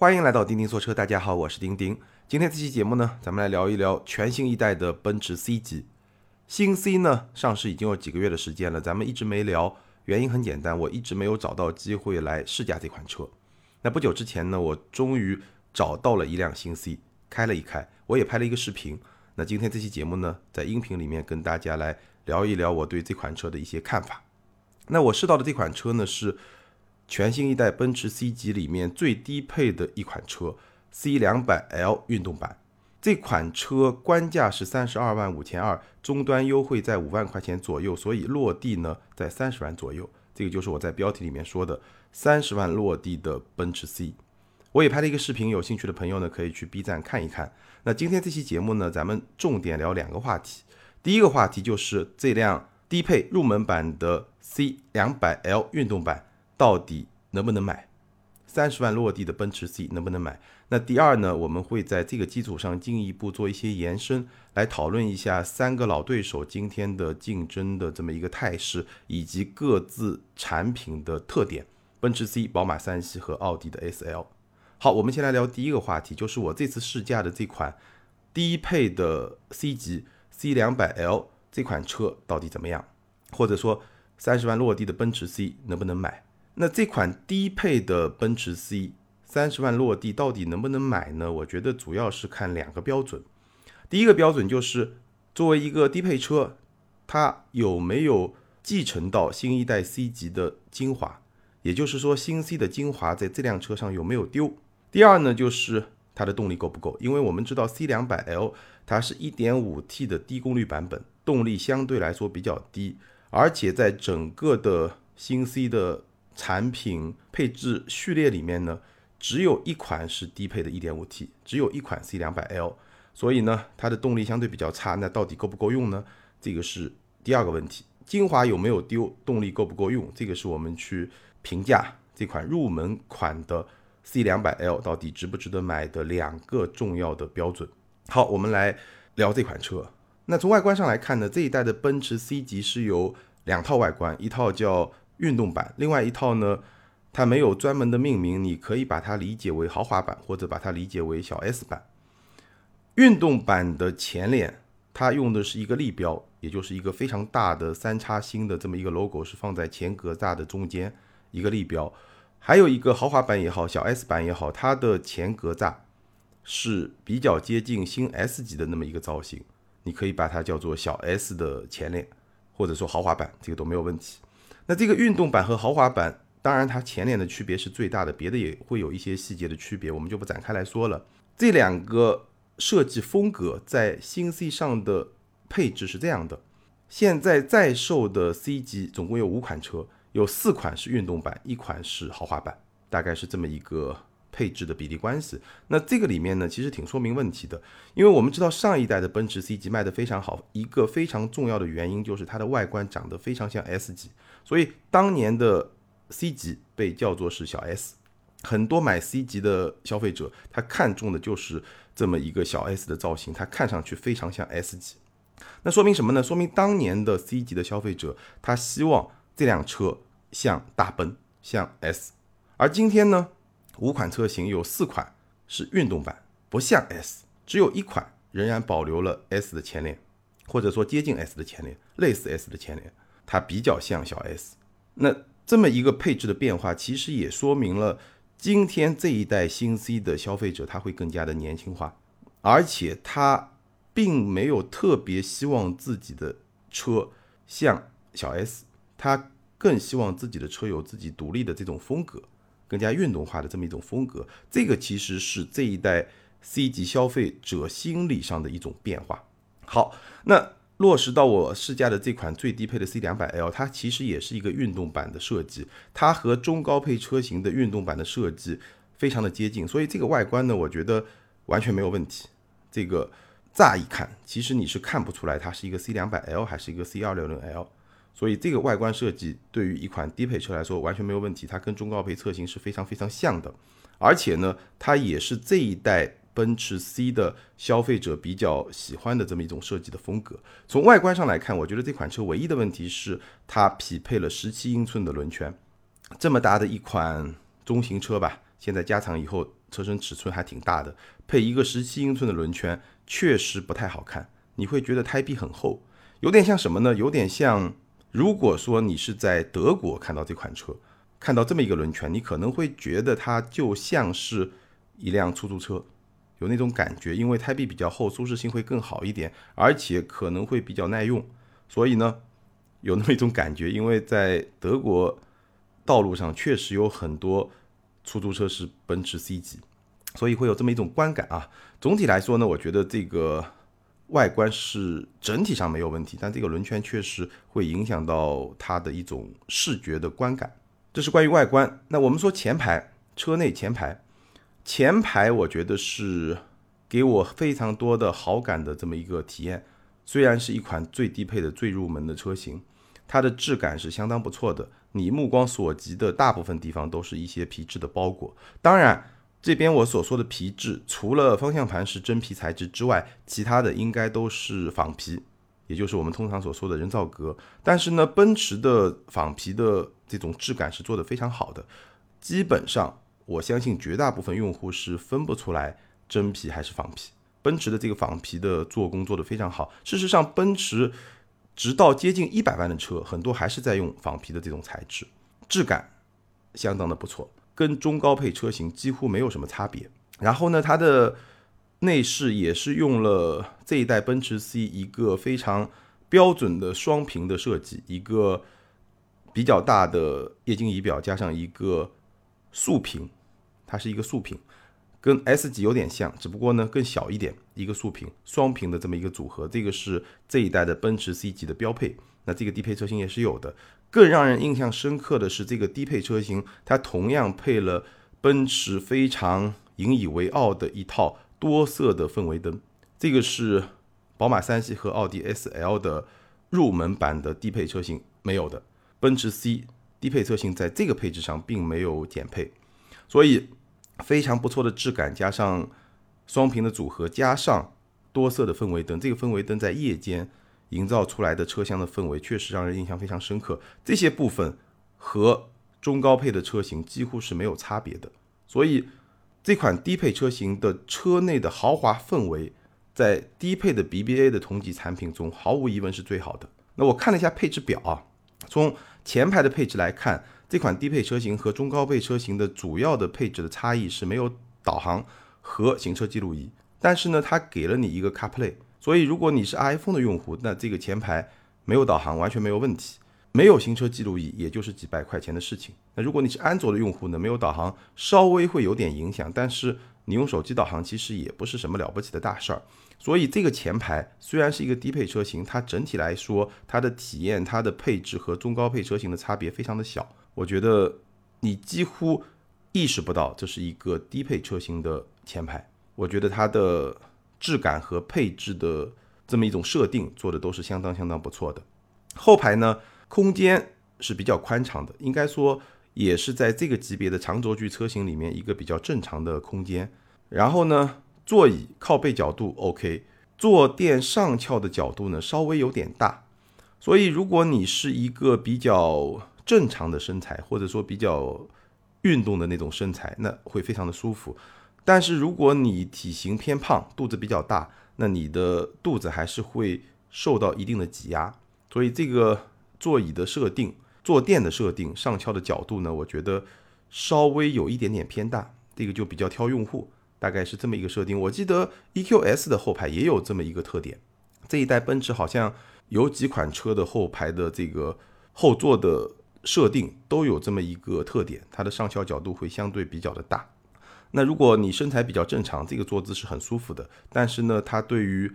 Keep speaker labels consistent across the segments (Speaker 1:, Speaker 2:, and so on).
Speaker 1: 欢迎来到钉钉说车，大家好，我是钉钉。今天这期节目呢，咱们来聊一聊全新一代的奔驰 C 级。新 C 呢上市已经有几个月的时间了，咱们一直没聊，原因很简单，我一直没有找到机会来试驾这款车。那不久之前呢，我终于找到了一辆新 C，开了一开，我也拍了一个视频。那今天这期节目呢，在音频里面跟大家来聊一聊我对这款车的一些看法。那我试到的这款车呢是。全新一代奔驰 C 级里面最低配的一款车，C 两百 L 运动版。这款车官价是三十二万五千二，终端优惠在五万块钱左右，所以落地呢在三十万左右。这个就是我在标题里面说的三十万落地的奔驰 C。我也拍了一个视频，有兴趣的朋友呢可以去 B 站看一看。那今天这期节目呢，咱们重点聊两个话题。第一个话题就是这辆低配入门版的 C 两百 L 运动版。到底能不能买？三十万落地的奔驰 C 能不能买？那第二呢？我们会在这个基础上进一步做一些延伸，来讨论一下三个老对手今天的竞争的这么一个态势，以及各自产品的特点。奔驰 C、宝马三系和奥迪的 SL。好，我们先来聊第一个话题，就是我这次试驾的这款低配的 C 级 C 两百 L 这款车到底怎么样？或者说三十万落地的奔驰 C 能不能买？那这款低配的奔驰 C 三十万落地到底能不能买呢？我觉得主要是看两个标准。第一个标准就是作为一个低配车，它有没有继承到新一代 C 级的精华，也就是说新 C 的精华在这辆车上有没有丢。第二呢，就是它的动力够不够？因为我们知道 C 两百 L 它是一点五 T 的低功率版本，动力相对来说比较低，而且在整个的新 C 的产品配置序列里面呢，只有一款是低配的 1.5T，只有一款 C200L，所以呢，它的动力相对比较差。那到底够不够用呢？这个是第二个问题。精华有没有丢？动力够不够用？这个是我们去评价这款入门款的 C200L 到底值不值得买的两个重要的标准。好，我们来聊这款车。那从外观上来看呢，这一代的奔驰 C 级是有两套外观，一套叫。运动版，另外一套呢，它没有专门的命名，你可以把它理解为豪华版，或者把它理解为小 S 版。运动版的前脸，它用的是一个立标，也就是一个非常大的三叉星的这么一个 logo，是放在前格栅的中间一个立标。还有一个豪华版也好，小 S 版也好，它的前格栅是比较接近新 S 级的那么一个造型，你可以把它叫做小 S 的前脸，或者说豪华版，这个都没有问题。那这个运动版和豪华版，当然它前脸的区别是最大的，别的也会有一些细节的区别，我们就不展开来说了。这两个设计风格在新 C 上的配置是这样的：现在在售的 C 级总共有五款车，有四款是运动版，一款是豪华版，大概是这么一个配置的比例关系。那这个里面呢，其实挺说明问题的，因为我们知道上一代的奔驰 C 级卖的非常好，一个非常重要的原因就是它的外观长得非常像 S 级。所以当年的 C 级被叫做是小 S，很多买 C 级的消费者，他看中的就是这么一个小 S 的造型，它看上去非常像 S 级。那说明什么呢？说明当年的 C 级的消费者，他希望这辆车像大奔，像 S。而今天呢，五款车型有四款是运动版，不像 S，只有一款仍然保留了 S 的前脸，或者说接近 S 的前脸，类似 S 的前脸。它比较像小 S，那这么一个配置的变化，其实也说明了今天这一代新 C 的消费者他会更加的年轻化，而且他并没有特别希望自己的车像小 S，他更希望自己的车有自己独立的这种风格，更加运动化的这么一种风格。这个其实是这一代 C 级消费者心理上的一种变化。好，那。落实到我试驾的这款最低配的 C 两百 L，它其实也是一个运动版的设计，它和中高配车型的运动版的设计非常的接近，所以这个外观呢，我觉得完全没有问题。这个乍一看，其实你是看不出来它是一个 C 两百 L 还是一个 C 二六零 L，所以这个外观设计对于一款低配车来说完全没有问题，它跟中高配车型是非常非常像的，而且呢，它也是这一代。奔驰 C 的消费者比较喜欢的这么一种设计的风格。从外观上来看，我觉得这款车唯一的问题是它匹配了十七英寸的轮圈。这么大的一款中型车吧，现在加长以后，车身尺寸还挺大的，配一个十七英寸的轮圈，确实不太好看。你会觉得胎壁很厚，有点像什么呢？有点像，如果说你是在德国看到这款车，看到这么一个轮圈，你可能会觉得它就像是一辆出租车，有那种感觉，因为胎壁比较厚，舒适性会更好一点，而且可能会比较耐用。所以呢，有那么一种感觉，因为在德国道路上确实有很多出租车是奔驰 C 级，所以会有这么一种观感啊。总体来说呢，我觉得这个外观是整体上没有问题，但这个轮圈确实会影响到它的一种视觉的观感。这是关于外观。那我们说前排，车内前排，前排我觉得是给我非常多的好感的这么一个体验。虽然是一款最低配的最入门的车型，它的质感是相当不错的。你目光所及的大部分地方都是一些皮质的包裹。当然，这边我所说的皮质，除了方向盘是真皮材质之外，其他的应该都是仿皮，也就是我们通常所说的人造革。但是呢，奔驰的仿皮的这种质感是做的非常好的，基本上我相信绝大部分用户是分不出来真皮还是仿皮。奔驰的这个仿皮的做工做得非常好。事实上，奔驰直到接近一百万的车，很多还是在用仿皮的这种材质，质感相当的不错，跟中高配车型几乎没有什么差别。然后呢，它的内饰也是用了这一代奔驰 C 一个非常标准的双屏的设计，一个比较大的液晶仪表加上一个竖屏，它是一个竖屏。跟 S 级有点像，只不过呢更小一点，一个竖屏双屏的这么一个组合，这个是这一代的奔驰 C 级的标配。那这个低配车型也是有的。更让人印象深刻的是，这个低配车型它同样配了奔驰非常引以为傲的一套多色的氛围灯，这个是宝马三系和奥迪 S L 的入门版的低配车型没有的。奔驰 C 低配车型在这个配置上并没有减配，所以。非常不错的质感，加上双屏的组合，加上多色的氛围灯，这个氛围灯在夜间营造出来的车厢的氛围，确实让人印象非常深刻。这些部分和中高配的车型几乎是没有差别的，所以这款低配车型的车内的豪华氛围，在低配的 BBA 的同级产品中，毫无疑问是最好的。那我看了一下配置表啊，从前排的配置来看。这款低配车型和中高配车型的主要的配置的差异是没有导航和行车记录仪，但是呢，它给了你一个 CarPlay，所以如果你是 iPhone 的用户，那这个前排没有导航完全没有问题，没有行车记录仪也就是几百块钱的事情。那如果你是安卓的用户呢，没有导航稍微会有点影响，但是你用手机导航其实也不是什么了不起的大事儿。所以这个前排虽然是一个低配车型，它整体来说它的体验、它的配置和中高配车型的差别非常的小。我觉得你几乎意识不到这是一个低配车型的前排。我觉得它的质感和配置的这么一种设定做的都是相当相当不错的。后排呢，空间是比较宽敞的，应该说也是在这个级别的长轴距车型里面一个比较正常的空间。然后呢，座椅靠背角度 OK，坐垫上翘的角度呢稍微有点大，所以如果你是一个比较正常的身材，或者说比较运动的那种身材，那会非常的舒服。但是如果你体型偏胖，肚子比较大，那你的肚子还是会受到一定的挤压。所以这个座椅的设定、坐垫的设定、上翘的角度呢，我觉得稍微有一点点偏大，这个就比较挑用户，大概是这么一个设定。我记得 EQS 的后排也有这么一个特点，这一代奔驰好像有几款车的后排的这个后座的。设定都有这么一个特点，它的上翘角度会相对比较的大。那如果你身材比较正常，这个坐姿是很舒服的。但是呢，它对于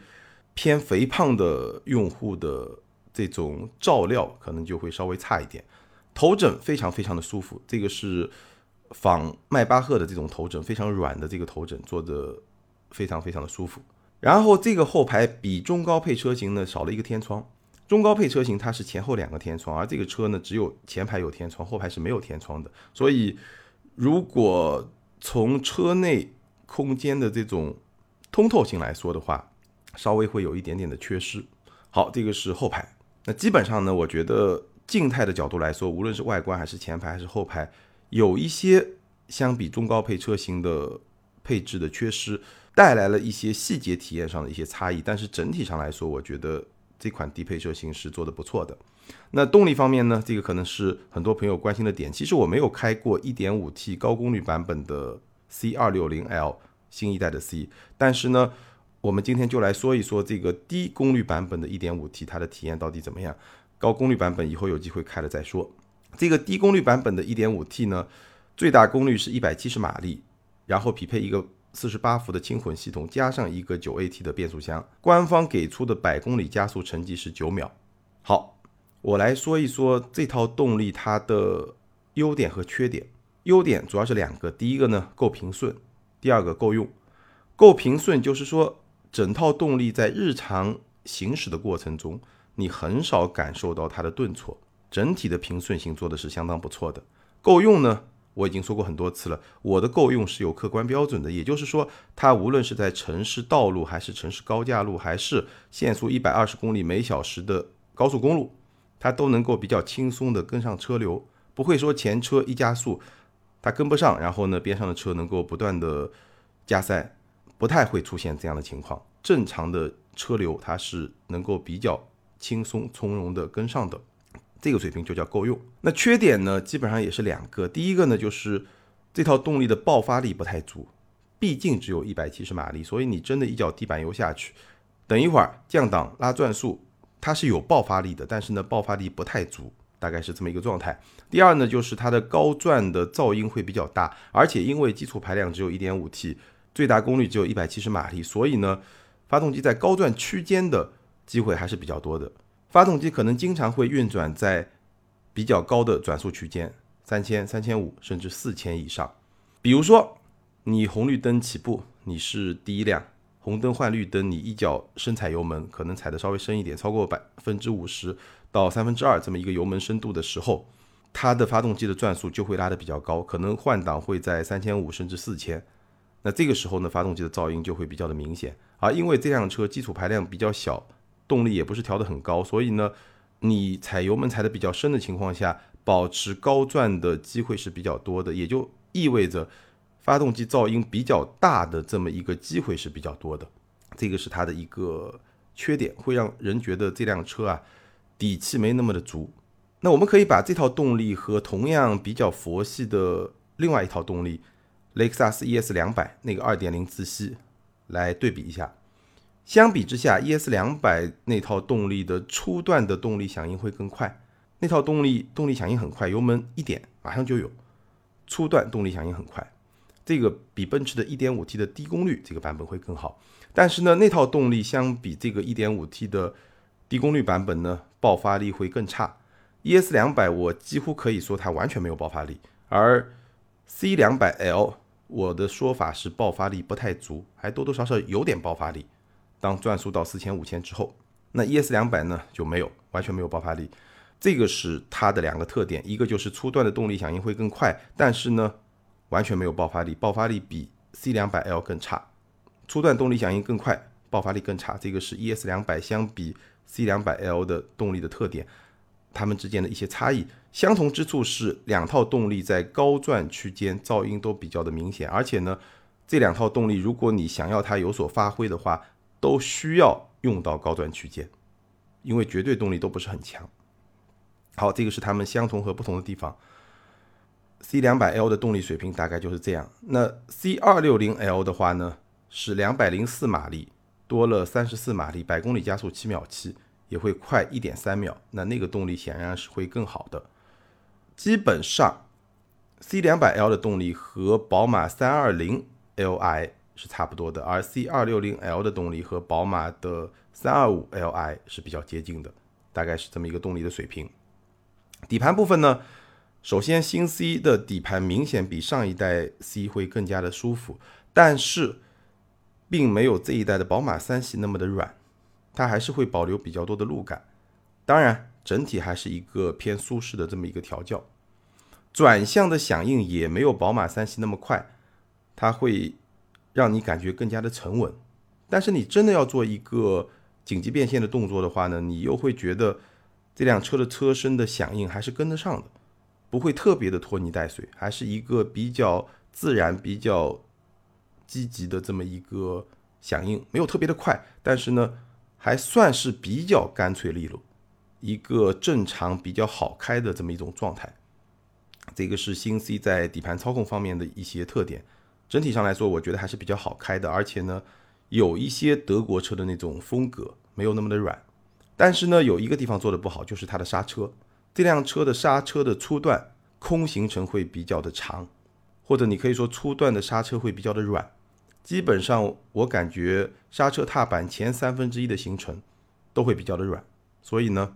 Speaker 1: 偏肥胖的用户的这种照料可能就会稍微差一点。头枕非常非常的舒服，这个是仿迈巴赫的这种头枕，非常软的这个头枕，坐着非常非常的舒服。然后这个后排比中高配车型呢少了一个天窗。中高配车型它是前后两个天窗，而这个车呢只有前排有天窗，后排是没有天窗的。所以，如果从车内空间的这种通透性来说的话，稍微会有一点点的缺失。好，这个是后排。那基本上呢，我觉得静态的角度来说，无论是外观还是前排还是后排，有一些相比中高配车型的配置的缺失，带来了一些细节体验上的一些差异。但是整体上来说，我觉得这款低配车型是做的不错的。那动力方面呢？这个可能是很多朋友关心的点。其实我没有开过 1.5T 高功率版本的 C260L 新一代的 C，但是呢，我们今天就来说一说这个低功率版本的 1.5T 它的体验到底怎么样。高功率版本以后有机会开了再说。这个低功率版本的 1.5T 呢，最大功率是一百七十马力，然后匹配一个四十八伏的轻混系统，加上一个九 AT 的变速箱。官方给出的百公里加速成绩是九秒。好。我来说一说这套动力它的优点和缺点。优点主要是两个，第一个呢够平顺，第二个够用。够平顺就是说整套动力在日常行驶的过程中，你很少感受到它的顿挫，整体的平顺性做的是相当不错的。够用呢，我已经说过很多次了，我的够用是有客观标准的，也就是说它无论是在城市道路，还是城市高架路，还是限速一百二十公里每小时的高速公路。它都能够比较轻松的跟上车流，不会说前车一加速，它跟不上，然后呢边上的车能够不断的加塞，不太会出现这样的情况。正常的车流它是能够比较轻松从容的跟上的，这个水平就叫够用。那缺点呢，基本上也是两个，第一个呢就是这套动力的爆发力不太足，毕竟只有一百七十马力，所以你真的一脚地板油下去，等一会儿降档拉转速。它是有爆发力的，但是呢，爆发力不太足，大概是这么一个状态。第二呢，就是它的高转的噪音会比较大，而且因为基础排量只有一点五 T，最大功率只有一百七十马力，所以呢，发动机在高转区间的机会还是比较多的。发动机可能经常会运转在比较高的转速区间，三千、三千五甚至四千以上。比如说，你红绿灯起步，你是第一辆。红灯换绿灯，你一脚深踩油门，可能踩的稍微深一点，超过百分之五十到三分之二这么一个油门深度的时候，它的发动机的转速就会拉得比较高，可能换挡会在三千五甚至四千。那这个时候呢，发动机的噪音就会比较的明显。而因为这辆车基础排量比较小，动力也不是调得很高，所以呢，你踩油门踩的比较深的情况下，保持高转的机会是比较多的，也就意味着。发动机噪音比较大的这么一个机会是比较多的，这个是它的一个缺点，会让人觉得这辆车啊底气没那么的足。那我们可以把这套动力和同样比较佛系的另外一套动力雷克萨斯 ES 两百那个二点零自吸来对比一下。相比之下，ES 两百那套动力的初段的动力响应会更快，那套动力动力响应很快，油门一点马上就有，初段动力响应很快。这个比奔驰的 1.5T 的低功率这个版本会更好，但是呢，那套动力相比这个 1.5T 的低功率版本呢，爆发力会更差。ES 两百我几乎可以说它完全没有爆发力，而 C 两百 L 我的说法是爆发力不太足，还多多少少有点爆发力。当转速到四千五千之后，那 ES 两百呢就没有，完全没有爆发力。这个是它的两个特点，一个就是初段的动力响应会更快，但是呢。完全没有爆发力，爆发力比 C 两百 L 更差，初段动力响应更快，爆发力更差。这个是 ES 两百相比 C 两百 L 的动力的特点，它们之间的一些差异。相同之处是两套动力在高转区间噪音都比较的明显，而且呢，这两套动力如果你想要它有所发挥的话，都需要用到高转区间，因为绝对动力都不是很强。好，这个是它们相同和不同的地方。C 两百 L 的动力水平大概就是这样。那 C 二六零 L 的话呢，是两百零四马力，多了三十四马力，百公里加速七秒七，也会快一点三秒。那那个动力显然是会更好的。基本上，C 两百 L 的动力和宝马三二零 Li 是差不多的，而 C 二六零 L 的动力和宝马的三二五 Li 是比较接近的，大概是这么一个动力的水平。底盘部分呢？首先，新 C 的底盘明显比上一代 C 会更加的舒服，但是并没有这一代的宝马三系那么的软，它还是会保留比较多的路感。当然，整体还是一个偏舒适的这么一个调教。转向的响应也没有宝马三系那么快，它会让你感觉更加的沉稳。但是你真的要做一个紧急变线的动作的话呢，你又会觉得这辆车的车身的响应还是跟得上的。不会特别的拖泥带水，还是一个比较自然、比较积极的这么一个响应，没有特别的快，但是呢，还算是比较干脆利落，一个正常比较好开的这么一种状态。这个是新 C 在底盘操控方面的一些特点。整体上来说，我觉得还是比较好开的，而且呢，有一些德国车的那种风格，没有那么的软。但是呢，有一个地方做的不好，就是它的刹车。这辆车的刹车的初段空行程会比较的长，或者你可以说初段的刹车会比较的软。基本上我感觉刹车踏板前三分之一的行程都会比较的软，所以呢，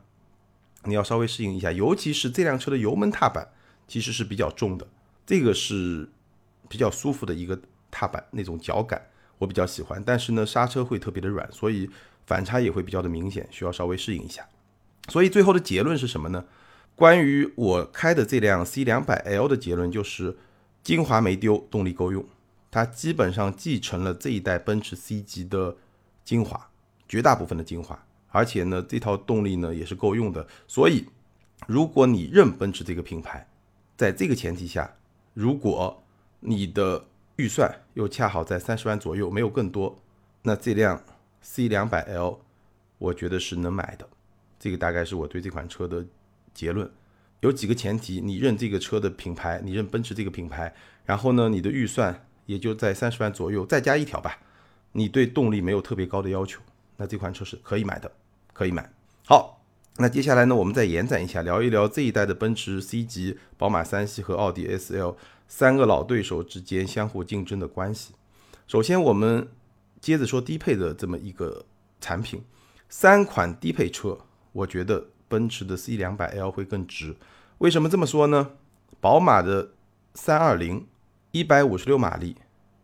Speaker 1: 你要稍微适应一下。尤其是这辆车的油门踏板其实是比较重的，这个是。比较舒服的一个踏板，那种脚感我比较喜欢，但是呢，刹车会特别的软，所以反差也会比较的明显，需要稍微适应一下。所以最后的结论是什么呢？关于我开的这辆 C 两百 L 的结论就是，精华没丢，动力够用，它基本上继承了这一代奔驰 C 级的精华，绝大部分的精华，而且呢，这套动力呢也是够用的。所以，如果你认奔驰这个品牌，在这个前提下，如果你的预算又恰好在三十万左右，没有更多，那这辆 C 两百 L，我觉得是能买的。这个大概是我对这款车的结论。有几个前提：你认这个车的品牌，你认奔驰这个品牌，然后呢，你的预算也就在三十万左右，再加一条吧。你对动力没有特别高的要求，那这款车是可以买的，可以买。好，那接下来呢，我们再延展一下，聊一聊这一代的奔驰 C 级、宝马三系和奥迪 S L。三个老对手之间相互竞争的关系。首先，我们接着说低配的这么一个产品，三款低配车，我觉得奔驰的 C 两百 L 会更值。为什么这么说呢？宝马的三二零一百五十六马力，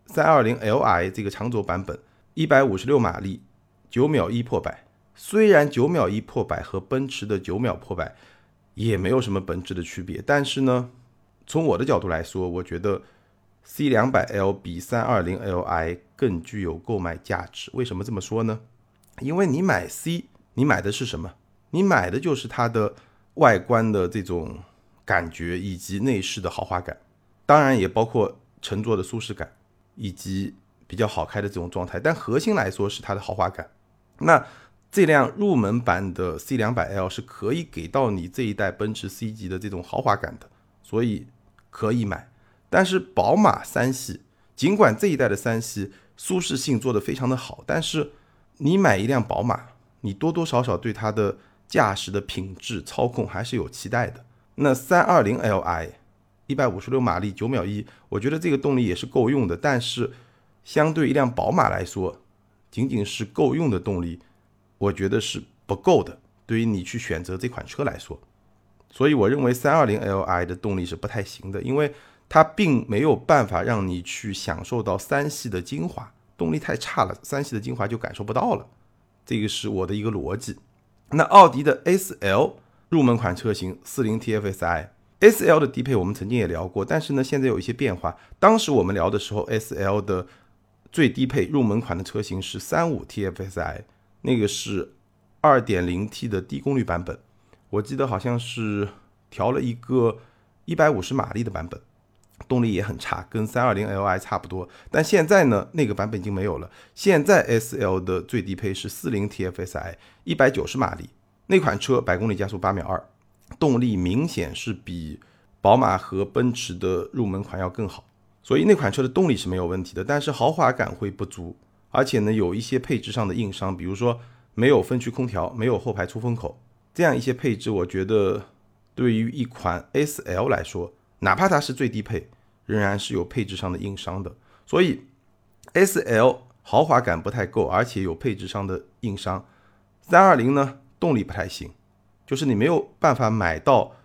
Speaker 1: 三二零 Li 这个长轴版本一百五十六马力，九秒一破百。虽然九秒一破百和奔驰的九秒破百也没有什么本质的区别，但是呢。从我的角度来说，我觉得 C 两百 L 比三二零 Li 更具有购买价值。为什么这么说呢？因为你买 C，你买的是什么？你买的就是它的外观的这种感觉，以及内饰的豪华感，当然也包括乘坐的舒适感，以及比较好开的这种状态。但核心来说是它的豪华感。那这辆入门版的 C 两百 L 是可以给到你这一代奔驰 C 级的这种豪华感的。所以可以买，但是宝马三系尽管这一代的三系舒适性做得非常的好，但是你买一辆宝马，你多多少少对它的驾驶的品质、操控还是有期待的。那三二零 Li 一百五十六马力九秒一，我觉得这个动力也是够用的，但是相对一辆宝马来说，仅仅是够用的动力，我觉得是不够的。对于你去选择这款车来说。所以我认为三二零 Li 的动力是不太行的，因为它并没有办法让你去享受到三系的精华，动力太差了，三系的精华就感受不到了。这个是我的一个逻辑。那奥迪的 S L 入门款车型四零 TFSI，S L 的低配我们曾经也聊过，但是呢现在有一些变化。当时我们聊的时候，S L 的最低配入门款的车型是三五 TFSI，那个是二点零 T 的低功率版本。我记得好像是调了一个一百五十马力的版本，动力也很差，跟三二零 Li 差不多。但现在呢，那个版本已经没有了。现在 S L 的最低配是四零 TFSI，一百九十马力，那款车百公里加速八秒二，动力明显是比宝马和奔驰的入门款要更好。所以那款车的动力是没有问题的，但是豪华感会不足，而且呢有一些配置上的硬伤，比如说没有分区空调，没有后排出风口。这样一些配置，我觉得对于一款 S L 来说，哪怕它是最低配，仍然是有配置上的硬伤的。所以 S L 豪华感不太够，而且有配置上的硬伤。三二零呢，动力不太行，就是你没有办法买到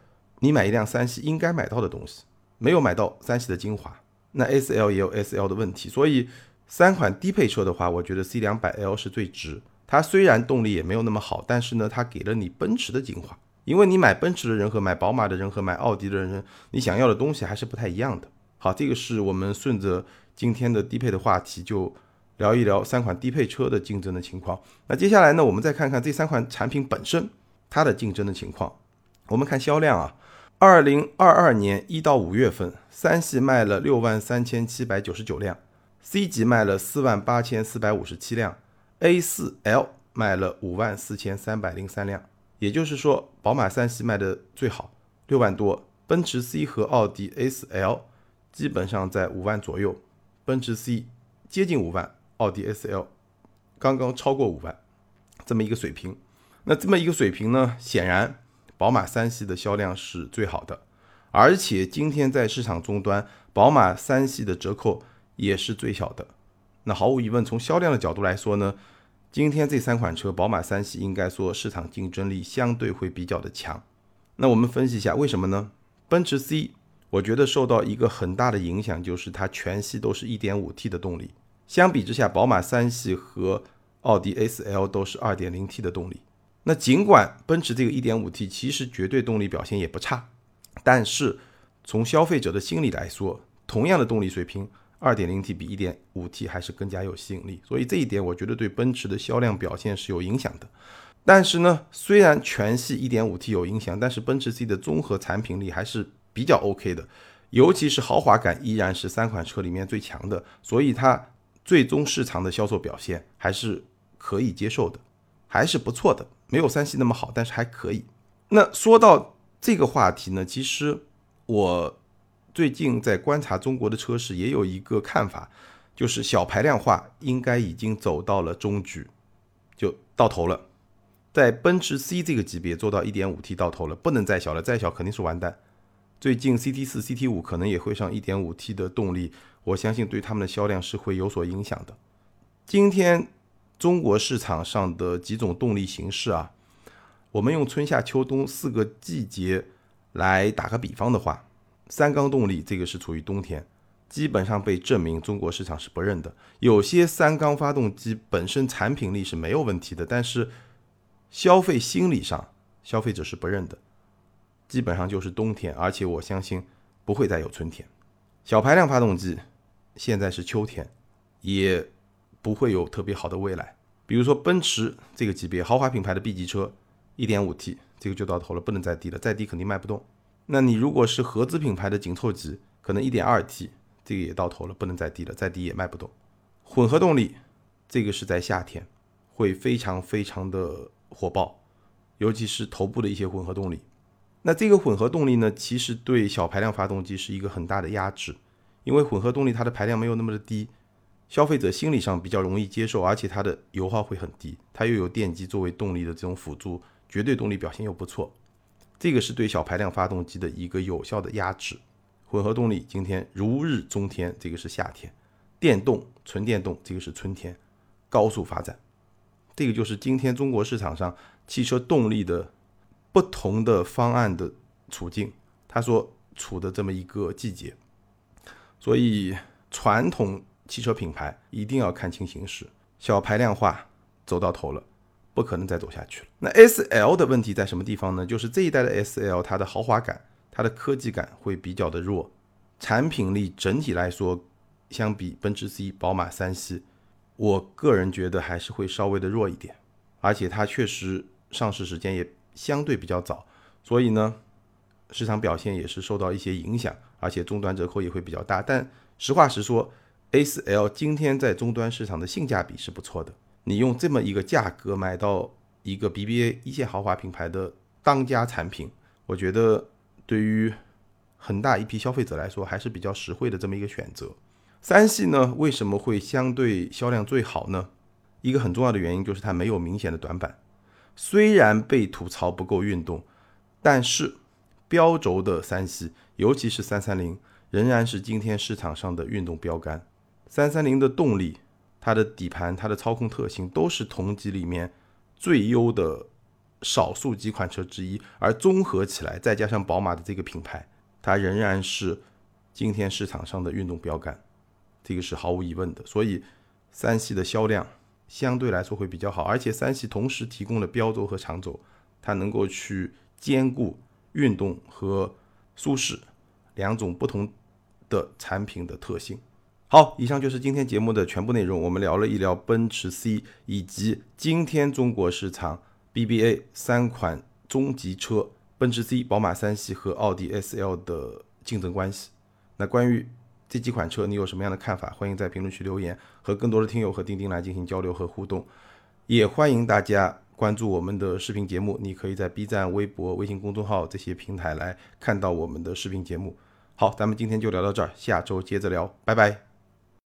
Speaker 1: 你买一辆三系应该买到的东西，没有买到三系的精华。那 S L 也有 S L 的问题，所以三款低配车的话，我觉得 C 两百 L 是最值。它虽然动力也没有那么好，但是呢，它给了你奔驰的精华。因为你买奔驰的人和买宝马的人和买奥迪的人，你想要的东西还是不太一样的。好，这个是我们顺着今天的低配的话题，就聊一聊三款低配车的竞争的情况。那接下来呢，我们再看看这三款产品本身它的竞争的情况。我们看销量啊，二零二二年一到五月份，三系卖了六万三千七百九十九辆，C 级卖了四万八千四百五十七辆，A 四 L 卖了五万四千三百零三辆。也就是说，宝马三系卖的最好，六万多；奔驰 C 和奥迪 A4L 基本上在五万左右，奔驰 C 接近五万，奥迪 S L 刚刚超过五万，这么一个水平。那这么一个水平呢？显然，宝马三系的销量是最好的，而且今天在市场终端，宝马三系的折扣也是最小的。那毫无疑问，从销量的角度来说呢，今天这三款车，宝马三系应该说市场竞争力相对会比较的强。那我们分析一下为什么呢？奔驰 C，我觉得受到一个很大的影响，就是它全系都是一点五 T 的动力，相比之下，宝马三系和奥迪 A4L 都是二点零 T 的动力。那尽管奔驰这个 1.5T 其实绝对动力表现也不差，但是从消费者的心理来说，同样的动力水平，2.0T 比 1.5T 还是更加有吸引力。所以这一点我觉得对奔驰的销量表现是有影响的。但是呢，虽然全系 1.5T 有影响，但是奔驰 C 的综合产品力还是比较 OK 的，尤其是豪华感依然是三款车里面最强的，所以它最终市场的销售表现还是可以接受的，还是不错的。没有三系那么好，但是还可以。那说到这个话题呢，其实我最近在观察中国的车市，也有一个看法，就是小排量化应该已经走到了终局，就到头了。在奔驰 C 这个级别做到 1.5T 到头了，不能再小了，再小肯定是完蛋。最近 CT 四、CT 五可能也会上 1.5T 的动力，我相信对他们的销量是会有所影响的。今天。中国市场上的几种动力形式啊，我们用春夏秋冬四个季节来打个比方的话，三缸动力这个是处于冬天，基本上被证明中国市场是不认的。有些三缸发动机本身产品力是没有问题的，但是消费心理上消费者是不认的，基本上就是冬天，而且我相信不会再有春天。小排量发动机现在是秋天，也。不会有特别好的未来。比如说奔驰这个级别豪华品牌的 B 级车，1.5T 这个就到头了，不能再低了，再低肯定卖不动。那你如果是合资品牌的紧凑级，可能 1.2T 这个也到头了，不能再低了，再低也卖不动。混合动力这个是在夏天会非常非常的火爆，尤其是头部的一些混合动力。那这个混合动力呢，其实对小排量发动机是一个很大的压制，因为混合动力它的排量没有那么的低。消费者心理上比较容易接受，而且它的油耗会很低，它又有电机作为动力的这种辅助，绝对动力表现又不错，这个是对小排量发动机的一个有效的压制。混合动力今天如日中天，这个是夏天；电动、纯电动这个是春天，高速发展，这个就是今天中国市场上汽车动力的不同的方案的处境，它所处的这么一个季节，所以传统。汽车品牌一定要看清形势，小排量化走到头了，不可能再走下去了。那 S L 的问题在什么地方呢？就是这一代的 S L，它的豪华感、它的科技感会比较的弱，产品力整体来说，相比奔驰 C、宝马三系，我个人觉得还是会稍微的弱一点。而且它确实上市时间也相对比较早，所以呢，市场表现也是受到一些影响，而且终端折扣也会比较大。但实话实说。A4L 今天在终端市场的性价比是不错的，你用这么一个价格买到一个 BBA 一线豪华品牌的当家产品，我觉得对于很大一批消费者来说还是比较实惠的这么一个选择。三系呢为什么会相对销量最好呢？一个很重要的原因就是它没有明显的短板，虽然被吐槽不够运动，但是标轴的三系，尤其是三三零，仍然是今天市场上的运动标杆。三三零的动力，它的底盘、它的操控特性都是同级里面最优的少数几款车之一，而综合起来，再加上宝马的这个品牌，它仍然是今天市场上的运动标杆，这个是毫无疑问的。所以三系的销量相对来说会比较好，而且三系同时提供了标轴和长轴，它能够去兼顾运动和舒适两种不同的产品的特性。好，以上就是今天节目的全部内容。我们聊了一聊奔驰 C 以及今天中国市场 BBA 三款中级车奔驰 C、宝马三系和奥迪 SL 的竞争关系。那关于这几款车，你有什么样的看法？欢迎在评论区留言，和更多的听友和钉钉来进行交流和互动。也欢迎大家关注我们的视频节目，你可以在 B 站、微博、微信公众号这些平台来看到我们的视频节目。好，咱们今天就聊到这儿，下周接着聊，拜拜。